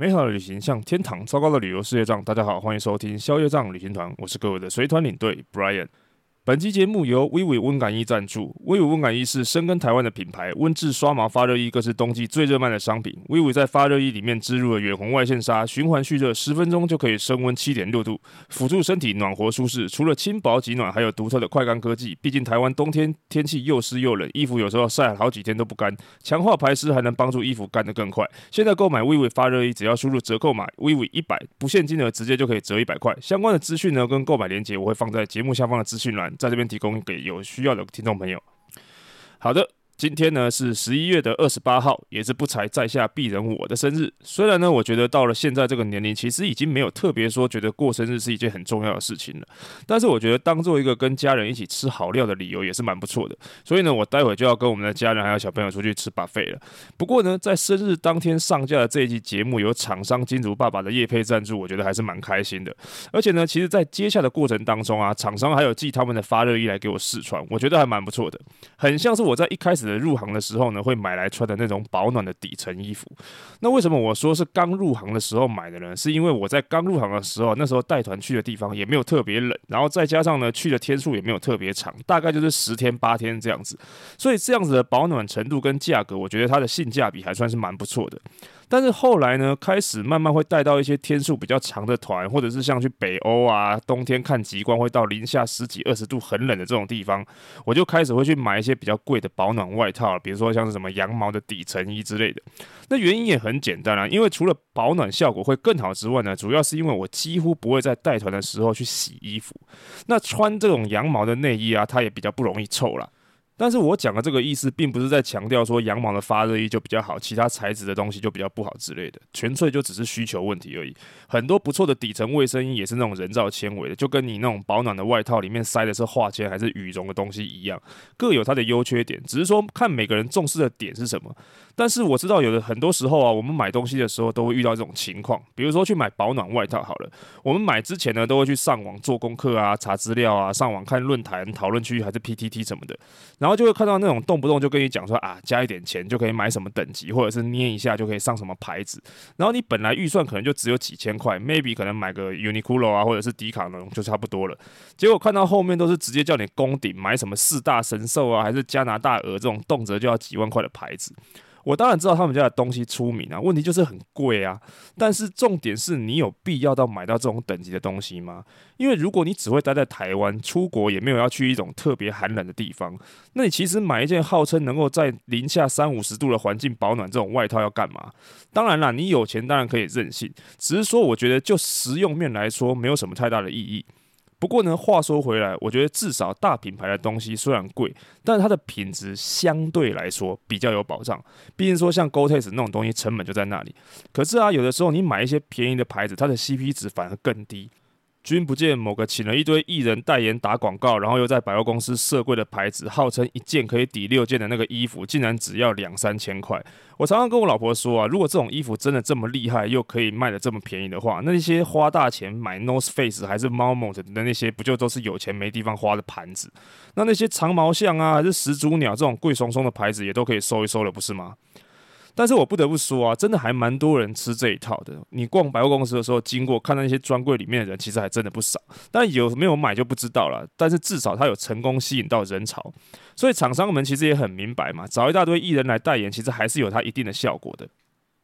美好的旅行像天堂，糟糕的旅游是业障。大家好，欢迎收听宵夜障旅行团，我是各位的随团领队 Brian。本期节目由威伟温感衣赞助。威伟温感衣是深耕台湾的品牌，温制刷毛发热衣更是冬季最热卖的商品。威伟在发热衣里面织入了远红外线纱，循环蓄热，十分钟就可以升温七点六度，辅助身体暖和舒适。除了轻薄极暖，还有独特的快干科技。毕竟台湾冬天天气又湿又冷，衣服有时候晒好几天都不干。强化排湿还能帮助衣服干得更快。现在购买威伟发热衣，只要输入折扣码 WIWI 一百，不限金额，直接就可以折一百块。相关的资讯呢，跟购买链接我会放在节目下方的资讯栏，在这边提供给。有需要的听众朋友，好的。今天呢是十一月的二十八号，也是不才在下鄙人我的生日。虽然呢，我觉得到了现在这个年龄，其实已经没有特别说觉得过生日是一件很重要的事情了。但是我觉得当做一个跟家人一起吃好料的理由也是蛮不错的。所以呢，我待会就要跟我们的家人还有小朋友出去吃 buffet 了。不过呢，在生日当天上架的这一期节目，有厂商金主爸爸的夜配赞助，我觉得还是蛮开心的。而且呢，其实在接下的过程当中啊，厂商还有寄他们的发热衣来给我试穿，我觉得还蛮不错的，很像是我在一开始入行的时候呢，会买来穿的那种保暖的底层衣服。那为什么我说是刚入行的时候买的呢？是因为我在刚入行的时候，那时候带团去的地方也没有特别冷，然后再加上呢，去的天数也没有特别长，大概就是十天八天这样子。所以这样子的保暖程度跟价格，我觉得它的性价比还算是蛮不错的。但是后来呢，开始慢慢会带到一些天数比较长的团，或者是像去北欧啊，冬天看极光会到零下十几二十度很冷的这种地方，我就开始会去买一些比较贵的保暖外套，比如说像是什么羊毛的底层衣之类的。那原因也很简单啊，因为除了保暖效果会更好之外呢，主要是因为我几乎不会在带团的时候去洗衣服，那穿这种羊毛的内衣啊，它也比较不容易臭啦。但是我讲的这个意思，并不是在强调说羊毛的发热衣就比较好，其他材质的东西就比较不好之类的，纯粹就只是需求问题而已。很多不错的底层卫生衣也是那种人造纤维的，就跟你那种保暖的外套里面塞的是化纤还是羽绒的东西一样，各有它的优缺点，只是说看每个人重视的点是什么。但是我知道有的很多时候啊，我们买东西的时候都会遇到这种情况，比如说去买保暖外套好了，我们买之前呢都会去上网做功课啊，查资料啊，上网看论坛讨论区还是 PTT 什么的，然后。然后就会看到那种动不动就跟你讲说啊，加一点钱就可以买什么等级，或者是捏一下就可以上什么牌子。然后你本来预算可能就只有几千块，maybe 可能买个 Uniqlo 啊，或者是迪卡侬就差不多了。结果看到后面都是直接叫你攻顶买什么四大神兽啊，还是加拿大鹅这种动辄就要几万块的牌子。我当然知道他们家的东西出名啊，问题就是很贵啊。但是重点是你有必要到买到这种等级的东西吗？因为如果你只会待在台湾，出国也没有要去一种特别寒冷的地方，那你其实买一件号称能够在零下三五十度的环境保暖这种外套要干嘛？当然啦，你有钱当然可以任性，只是说我觉得就实用面来说，没有什么太大的意义。不过呢，话说回来，我觉得至少大品牌的东西虽然贵，但是它的品质相对来说比较有保障。毕竟说像 Gore-Tex 那种东西，成本就在那里。可是啊，有的时候你买一些便宜的牌子，它的 CP 值反而更低。君不见某个请了一堆艺人代言打广告，然后又在百货公司设柜的牌子，号称一件可以抵六件的那个衣服，竟然只要两三千块。我常常跟我老婆说啊，如果这种衣服真的这么厉害，又可以卖得这么便宜的话，那些花大钱买 North Face 还是 marmot 的那些，不就都是有钱没地方花的盘子？那那些长毛象啊，还是始祖鸟这种贵松松的牌子，也都可以收一收了，不是吗？但是我不得不说啊，真的还蛮多人吃这一套的。你逛百货公司的时候，经过看到那些专柜里面的人，其实还真的不少。但有没有买就不知道了。但是至少它有成功吸引到人潮，所以厂商们其实也很明白嘛，找一大堆艺人来代言，其实还是有它一定的效果的。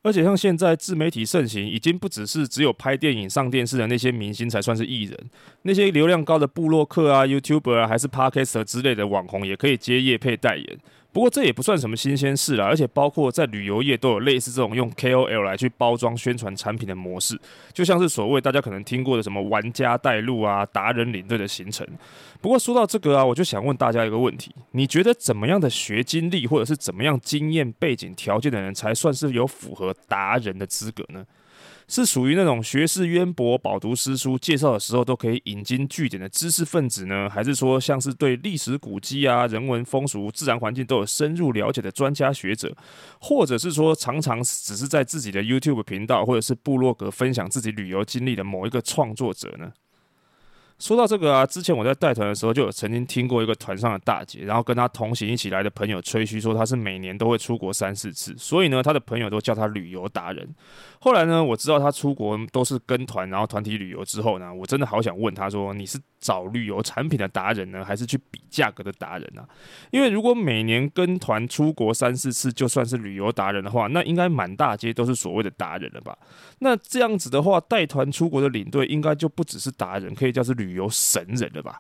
而且像现在自媒体盛行，已经不只是只有拍电影、上电视的那些明星才算是艺人，那些流量高的布洛克啊、YouTuber 啊，还是 Podcaster 之类的网红，也可以接业配代言。不过这也不算什么新鲜事啦，而且包括在旅游业都有类似这种用 KOL 来去包装宣传产品的模式，就像是所谓大家可能听过的什么玩家带路啊、达人领队的行程。不过说到这个啊，我就想问大家一个问题：你觉得怎么样的学经历或者是怎么样经验背景条件的人才算是有符合达人的资格呢？是属于那种学识渊博、饱读诗书、介绍的时候都可以引经据典的知识分子呢？还是说像是对历史古迹啊、人文风俗、自然环境都有深入了解的专家学者？或者是说常常只是在自己的 YouTube 频道或者是部落格分享自己旅游经历的某一个创作者呢？说到这个啊，之前我在带团的时候，就有曾经听过一个团上的大姐，然后跟她同行一起来的朋友吹嘘说，她是每年都会出国三四次，所以呢，她的朋友都叫她旅游达人。后来呢，我知道她出国都是跟团，然后团体旅游之后呢，我真的好想问她说，你是找旅游产品的达人呢，还是去比价格的达人啊？因为如果每年跟团出国三四次就算是旅游达人的话，那应该满大街都是所谓的达人了吧？那这样子的话，带团出国的领队应该就不只是达人，可以叫是旅游神人了吧？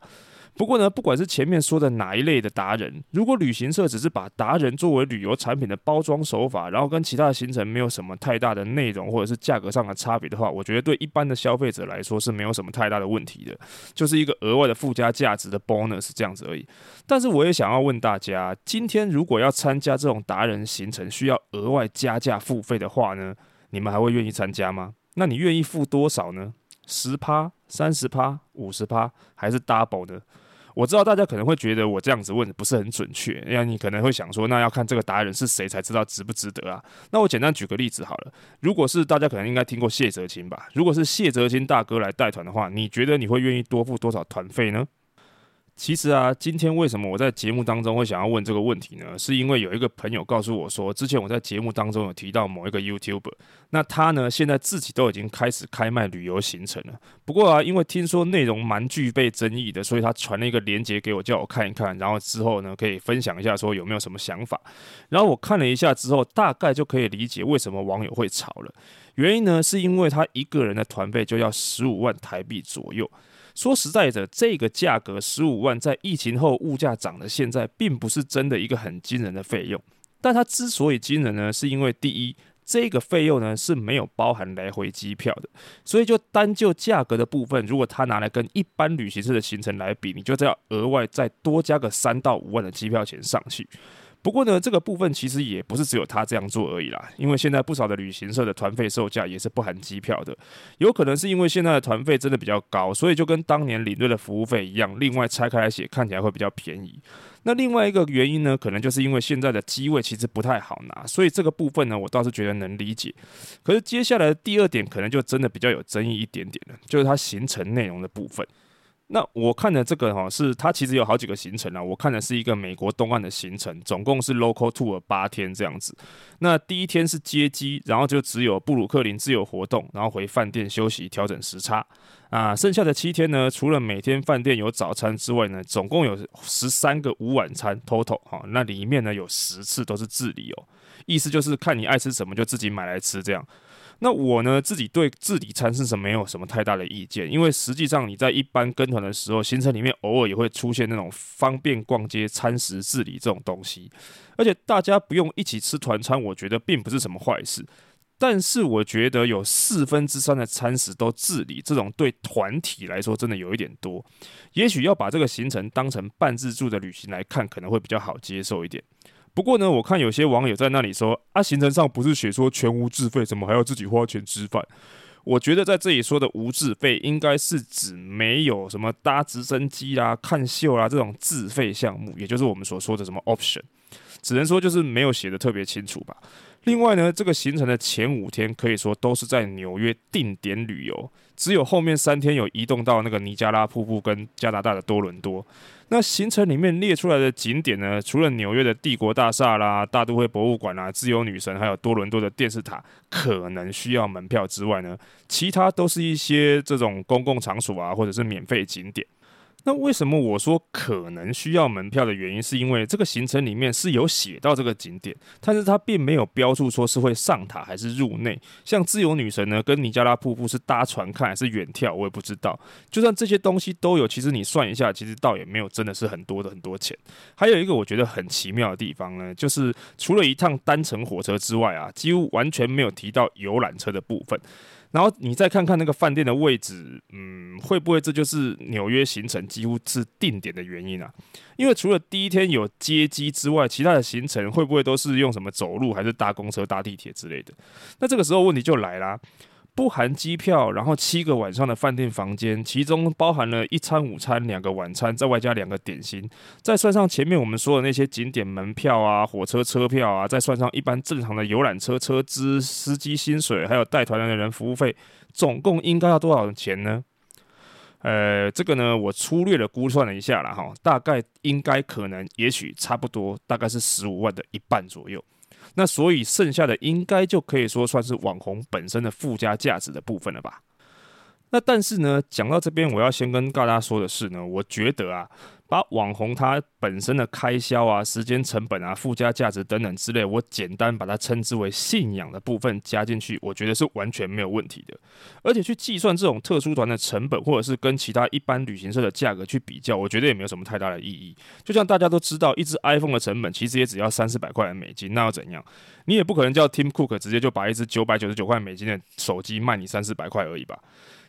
不过呢，不管是前面说的哪一类的达人，如果旅行社只是把达人作为旅游产品的包装手法，然后跟其他的行程没有什么太大的内容或者是价格上的差别的话，我觉得对一般的消费者来说是没有什么太大的问题的，就是一个额外的附加价值的 bonus 这样子而已。但是我也想要问大家，今天如果要参加这种达人行程，需要额外加价付费的话呢，你们还会愿意参加吗？那你愿意付多少呢？十趴、三十趴、五十趴，还是 double 的？我知道大家可能会觉得我这样子问不是很准确，那你可能会想说，那要看这个达人是谁才知道值不值得啊？那我简单举个例子好了，如果是大家可能应该听过谢哲青吧？如果是谢哲青大哥来带团的话，你觉得你会愿意多付多少团费呢？其实啊，今天为什么我在节目当中会想要问这个问题呢？是因为有一个朋友告诉我说，之前我在节目当中有提到某一个 YouTuber，那他呢现在自己都已经开始开卖旅游行程了。不过啊，因为听说内容蛮具备争议的，所以他传了一个链接给我，叫我看一看，然后之后呢可以分享一下，说有没有什么想法。然后我看了一下之后，大概就可以理解为什么网友会吵了。原因呢是因为他一个人的团费就要十五万台币左右。说实在的，这个价格十五万，在疫情后物价涨的现在，并不是真的一个很惊人的费用。但它之所以惊人呢，是因为第一，这个费用呢是没有包含来回机票的，所以就单就价格的部分，如果他拿来跟一般旅行社的行程来比，你就要额外再多加个三到五万的机票钱上去。不过呢，这个部分其实也不是只有他这样做而已啦，因为现在不少的旅行社的团费售价也是不含机票的，有可能是因为现在的团费真的比较高，所以就跟当年领队的服务费一样，另外拆开来写，看起来会比较便宜。那另外一个原因呢，可能就是因为现在的机位其实不太好拿，所以这个部分呢，我倒是觉得能理解。可是接下来的第二点，可能就真的比较有争议一点点了，就是它行程内容的部分。那我看的这个哈，是它其实有好几个行程啊。我看的是一个美国东岸的行程，总共是 local tour 八天这样子。那第一天是接机，然后就只有布鲁克林自由活动，然后回饭店休息调整时差啊。剩下的七天呢，除了每天饭店有早餐之外呢，总共有十三个午晚餐 total 哈。那里面呢有十次都是自理哦，意思就是看你爱吃什么就自己买来吃这样。那我呢，自己对自理餐是什么没有什么太大的意见，因为实际上你在一般跟团的时候，行程里面偶尔也会出现那种方便逛街餐食自理这种东西，而且大家不用一起吃团餐，我觉得并不是什么坏事。但是我觉得有四分之三的餐食都自理，这种对团体来说真的有一点多。也许要把这个行程当成半自助的旅行来看，可能会比较好接受一点。不过呢，我看有些网友在那里说啊，行程上不是写说全无自费，怎么还要自己花钱吃饭？我觉得在这里说的无自费，应该是指没有什么搭直升机啦、看秀啦这种自费项目，也就是我们所说的什么 option，只能说就是没有写得特别清楚吧。另外呢，这个行程的前五天可以说都是在纽约定点旅游，只有后面三天有移动到那个尼加拉瀑布跟加拿大的多伦多。那行程里面列出来的景点呢，除了纽约的帝国大厦啦、大都会博物馆啦、自由女神，还有多伦多的电视塔，可能需要门票之外呢，其他都是一些这种公共场所啊，或者是免费景点。那为什么我说可能需要门票的原因，是因为这个行程里面是有写到这个景点，但是它并没有标注说是会上塔还是入内。像自由女神呢，跟尼加拉瀑布是搭船看还是远眺，我也不知道。就算这些东西都有，其实你算一下，其实倒也没有真的是很多的很多钱。还有一个我觉得很奇妙的地方呢，就是除了一趟单程火车之外啊，几乎完全没有提到游览车的部分。然后你再看看那个饭店的位置，嗯，会不会这就是纽约行程几乎是定点的原因啊？因为除了第一天有接机之外，其他的行程会不会都是用什么走路，还是搭公车、搭地铁之类的？那这个时候问题就来了。不含机票，然后七个晚上的饭店房间，其中包含了一餐午餐、两个晚餐，再外加两个点心，再算上前面我们说的那些景点门票啊、火车车票啊，再算上一般正常的游览车车资、司机薪水，还有带团的人服务费，总共应该要多少钱呢？呃，这个呢，我粗略的估算了一下啦，哈，大概应该可能，也许差不多，大概是十五万的一半左右。那所以剩下的应该就可以说算是网红本身的附加价值的部分了吧。那但是呢，讲到这边，我要先跟大家说的是呢，我觉得啊。把网红他本身的开销啊、时间成本啊、附加价值等等之类，我简单把它称之为信仰的部分加进去，我觉得是完全没有问题的。而且去计算这种特殊团的成本，或者是跟其他一般旅行社的价格去比较，我觉得也没有什么太大的意义。就像大家都知道，一只 iPhone 的成本其实也只要三四百块美金，那又怎样？你也不可能叫 Tim Cook 直接就把一只九百九十九块美金的手机卖你三四百块而已吧？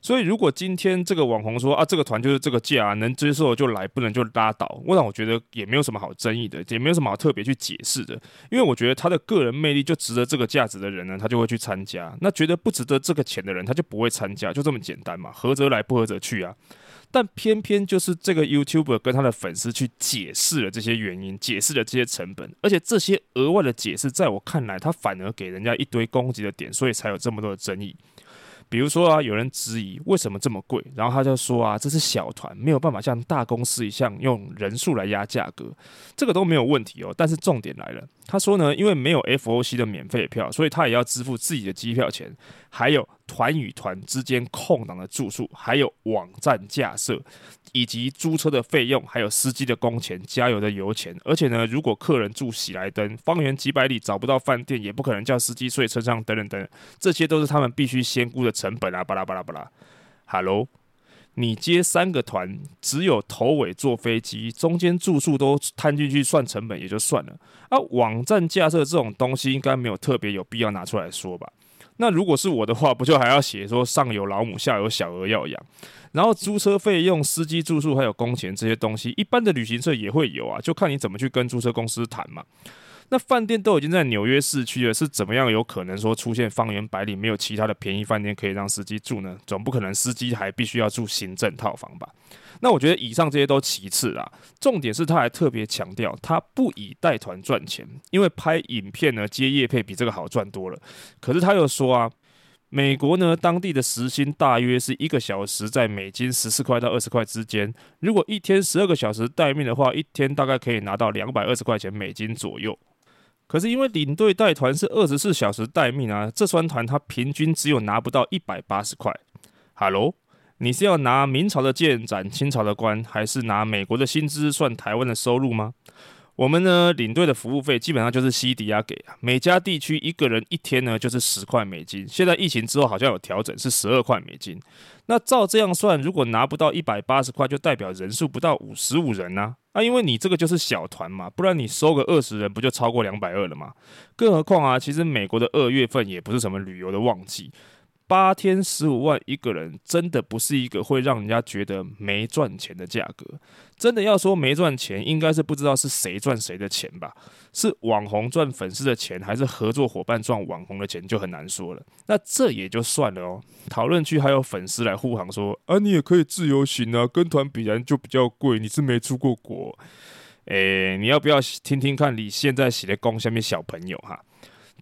所以，如果今天这个网红说啊，这个团就是这个价啊，能接受就来，不能就拉倒，我让我觉得也没有什么好争议的，也没有什么好特别去解释的，因为我觉得他的个人魅力就值得这个价值的人呢，他就会去参加；那觉得不值得这个钱的人，他就不会参加，就这么简单嘛，合则来，不合则去啊。但偏偏就是这个 YouTuber 跟他的粉丝去解释了这些原因，解释了这些成本，而且这些额外的解释，在我看来，他反而给人家一堆攻击的点，所以才有这么多的争议。比如说啊，有人质疑为什么这么贵，然后他就说啊，这是小团，没有办法像大公司一样用人数来压价格，这个都没有问题哦。但是重点来了，他说呢，因为没有 FOC 的免费票，所以他也要支付自己的机票钱，还有团与团之间空档的住宿，还有网站架设。以及租车的费用，还有司机的工钱、加油的油钱，而且呢，如果客人住喜来登，方圆几百里找不到饭店，也不可能叫司机睡车上，等等等，这些都是他们必须先估的成本啊！巴拉巴拉巴拉。Hello，你接三个团，只有头尾坐飞机，中间住宿都摊进去算成本也就算了，啊，网站架设这种东西应该没有特别有必要拿出来说吧？那如果是我的话，不就还要写说上有老母，下有小儿要养？然后租车费用、司机住宿还有工钱这些东西，一般的旅行社也会有啊，就看你怎么去跟租车公司谈嘛。那饭店都已经在纽约市区了，是怎么样有可能说出现方圆百里没有其他的便宜饭店可以让司机住呢？总不可能司机还必须要住行政套房吧？那我觉得以上这些都其次啦，重点是他还特别强调他不以带团赚钱，因为拍影片呢接业配比这个好赚多了。可是他又说啊。美国呢，当地的时薪大约是一个小时在美金十四块到二十块之间。如果一天十二个小时待命的话，一天大概可以拿到两百二十块钱美金左右。可是因为领队带团是二十四小时待命啊，这双团他平均只有拿不到一百八十块。哈喽，你是要拿明朝的剑斩清朝的官，还是拿美国的薪资算台湾的收入吗？我们呢，领队的服务费基本上就是西迪亚给啊，每家地区一个人一天呢就是十块美金。现在疫情之后好像有调整，是十二块美金。那照这样算，如果拿不到一百八十块，就代表人数不到五十五人呐。啊，因为你这个就是小团嘛，不然你收个二十人，不就超过两百二了吗？更何况啊，其实美国的二月份也不是什么旅游的旺季。八天十五万一个人，真的不是一个会让人家觉得没赚钱的价格。真的要说没赚钱，应该是不知道是谁赚谁的钱吧？是网红赚粉丝的钱，还是合作伙伴赚网红的钱，就很难说了。那这也就算了哦。讨论区还有粉丝来护航说：“啊，你也可以自由行啊，跟团必然就比较贵。你是没出过国，诶，你要不要听听看你现在写的功下面小朋友哈？”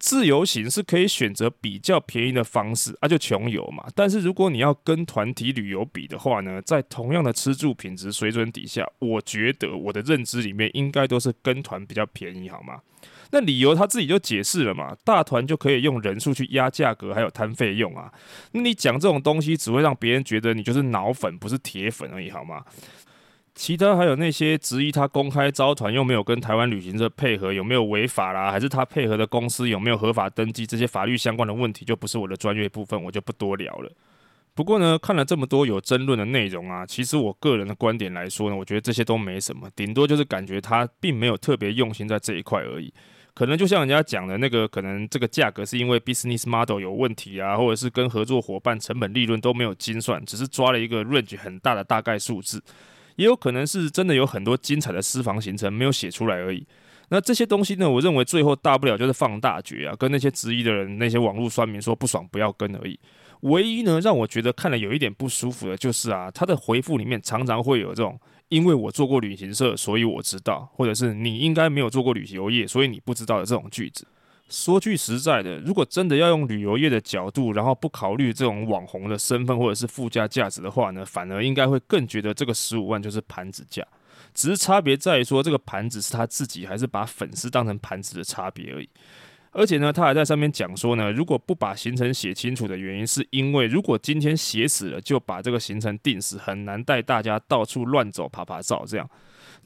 自由行是可以选择比较便宜的方式啊，就穷游嘛。但是如果你要跟团体旅游比的话呢，在同样的吃住品质水准底下，我觉得我的认知里面应该都是跟团比较便宜，好吗？那理由他自己就解释了嘛，大团就可以用人数去压价格，还有摊费用啊。那你讲这种东西，只会让别人觉得你就是脑粉，不是铁粉而已，好吗？其他还有那些质疑他公开招团又没有跟台湾旅行社配合，有没有违法啦？还是他配合的公司有没有合法登记？这些法律相关的问题就不是我的专业部分，我就不多聊了。不过呢，看了这么多有争论的内容啊，其实我个人的观点来说呢，我觉得这些都没什么，顶多就是感觉他并没有特别用心在这一块而已。可能就像人家讲的那个，可能这个价格是因为 business model 有问题啊，或者是跟合作伙伴成本利润都没有精算，只是抓了一个 range 很大的大概数字。也有可能是真的有很多精彩的私房行程没有写出来而已。那这些东西呢，我认为最后大不了就是放大绝啊，跟那些质疑的人、那些网络酸民说不爽不要跟而已。唯一呢，让我觉得看了有一点不舒服的就是啊，他的回复里面常常会有这种“因为我做过旅行社，所以我知道”，或者是“你应该没有做过旅游业，所以你不知道”的这种句子。说句实在的，如果真的要用旅游业的角度，然后不考虑这种网红的身份或者是附加价值的话呢，反而应该会更觉得这个十五万就是盘子价，只是差别在于说这个盘子是他自己还是把粉丝当成盘子的差别而已。而且呢，他还在上面讲说呢，如果不把行程写清楚的原因，是因为如果今天写死了，就把这个行程定死，很难带大家到处乱走、爬爬照这样。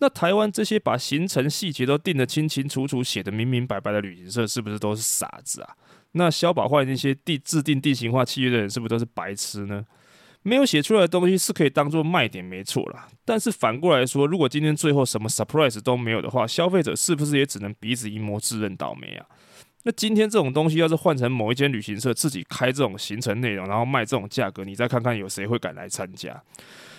那台湾这些把行程细节都定得清清楚楚、写得明明白白的旅行社，是不是都是傻子啊？那消保坏那些地制定地形化契约的人，是不是都是白痴呢？没有写出来的东西是可以当做卖点，没错啦。但是反过来说，如果今天最后什么 surprise 都没有的话，消费者是不是也只能鼻子一摸，自认倒霉啊？那今天这种东西要是换成某一间旅行社自己开这种行程内容，然后卖这种价格，你再看看有谁会敢来参加？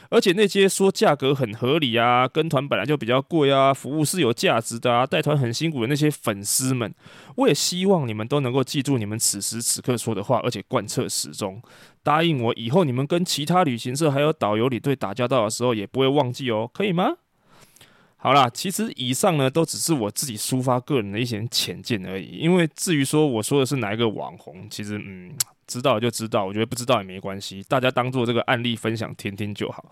而且那些说价格很合理啊，跟团本来就比较贵啊，服务是有价值的啊，带团很辛苦的那些粉丝们，我也希望你们都能够记住你们此时此刻说的话，而且贯彻始终。答应我，以后你们跟其他旅行社还有导游领队打交道的时候，也不会忘记哦，可以吗？好啦，其实以上呢都只是我自己抒发个人的一些浅见而已，因为至于说我说的是哪一个网红，其实嗯。知道就知道，我觉得不知道也没关系，大家当做这个案例分享听听就好。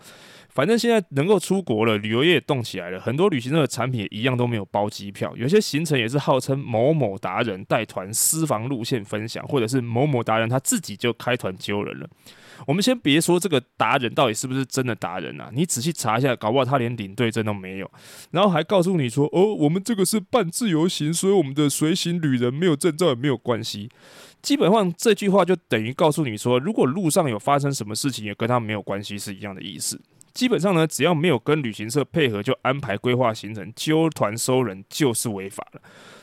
反正现在能够出国了，旅游业动起来了，很多旅行社的产品也一样都没有包机票，有些行程也是号称某某达人带团私房路线分享，或者是某某达人他自己就开团揪人了。我们先别说这个达人到底是不是真的达人啊，你仔细查一下，搞不好他连领队证都没有，然后还告诉你说，哦，我们这个是半自由行，所以我们的随行旅人没有证照也没有关系。基本上这句话就等于告诉你说，如果路上有发生什么事情，也跟他没有关系，是一样的意思。基本上呢，只要没有跟旅行社配合就安排规划行程、揪团收人，就是违法了。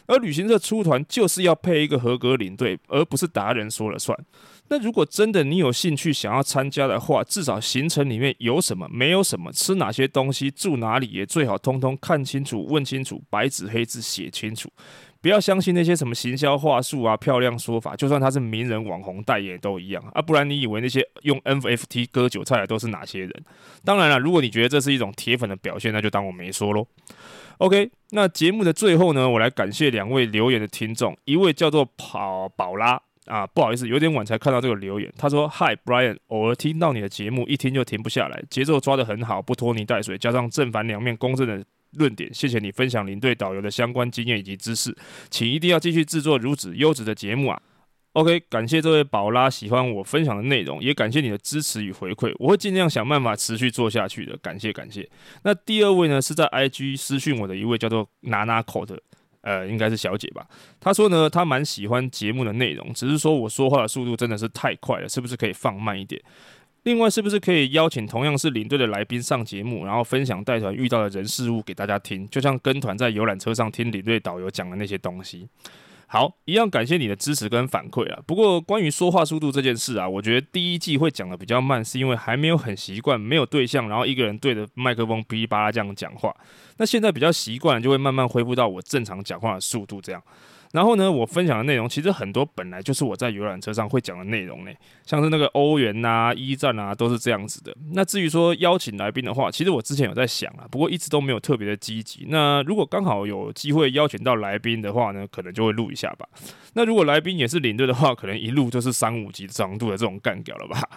而旅行社出团就是要配一个合格领队，而不是达人说了算。那如果真的你有兴趣想要参加的话，至少行程里面有什么、没有什么、吃哪些东西、住哪里，也最好通通看清楚、问清楚，白纸黑字写清楚。不要相信那些什么行销话术啊、漂亮说法，就算他是名人网红代言都一样啊。不然你以为那些用 NFT 割韭菜的都是哪些人？当然了，如果你觉得这是一种铁粉的表现，那就当我没说喽。OK，那节目的最后呢，我来感谢两位留言的听众，一位叫做跑宝拉啊，不好意思，有点晚才看到这个留言。他说：“Hi Brian，偶尔听到你的节目，一听就停不下来，节奏抓得很好，不拖泥带水，加上正反两面公正的。”论点，谢谢你分享领队导游的相关经验以及知识，请一定要继续制作如此优质的节目啊！OK，感谢这位宝拉喜欢我分享的内容，也感谢你的支持与回馈，我会尽量想办法持续做下去的。感谢感谢。那第二位呢，是在 IG 私讯我的一位叫做娜娜口的，呃，应该是小姐吧？她说呢，她蛮喜欢节目的内容，只是说我说话的速度真的是太快了，是不是可以放慢一点？另外，是不是可以邀请同样是领队的来宾上节目，然后分享带团遇到的人事物给大家听，就像跟团在游览车上听领队导游讲的那些东西。好，一样感谢你的支持跟反馈啊。不过，关于说话速度这件事啊，我觉得第一季会讲的比较慢，是因为还没有很习惯，没有对象，然后一个人对着麦克风噼里啪啦这样讲话。那现在比较习惯，就会慢慢恢复到我正常讲话的速度这样。然后呢，我分享的内容其实很多本来就是我在游览车上会讲的内容呢，像是那个欧元呐、一战啊，都是这样子的。那至于说邀请来宾的话，其实我之前有在想啊，不过一直都没有特别的积极。那如果刚好有机会邀请到来宾的话呢，可能就会录一下吧。那如果来宾也是领队的话，可能一录就是三五级长度的这种干屌了吧。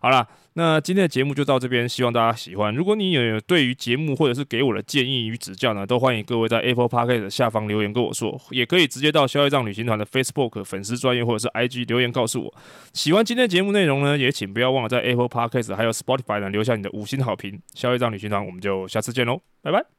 好啦，那今天的节目就到这边，希望大家喜欢。如果你有对于节目或者是给我的建议与指教呢，都欢迎各位在 Apple Podcast 下方留言跟我说，也可以直接到消业障旅行团的 Facebook 粉丝专页或者是 IG 留言告诉我。喜欢今天的节目内容呢，也请不要忘了在 Apple Podcast 还有 Spotify 呢留下你的五星好评。消业障旅行团，我们就下次见喽，拜拜。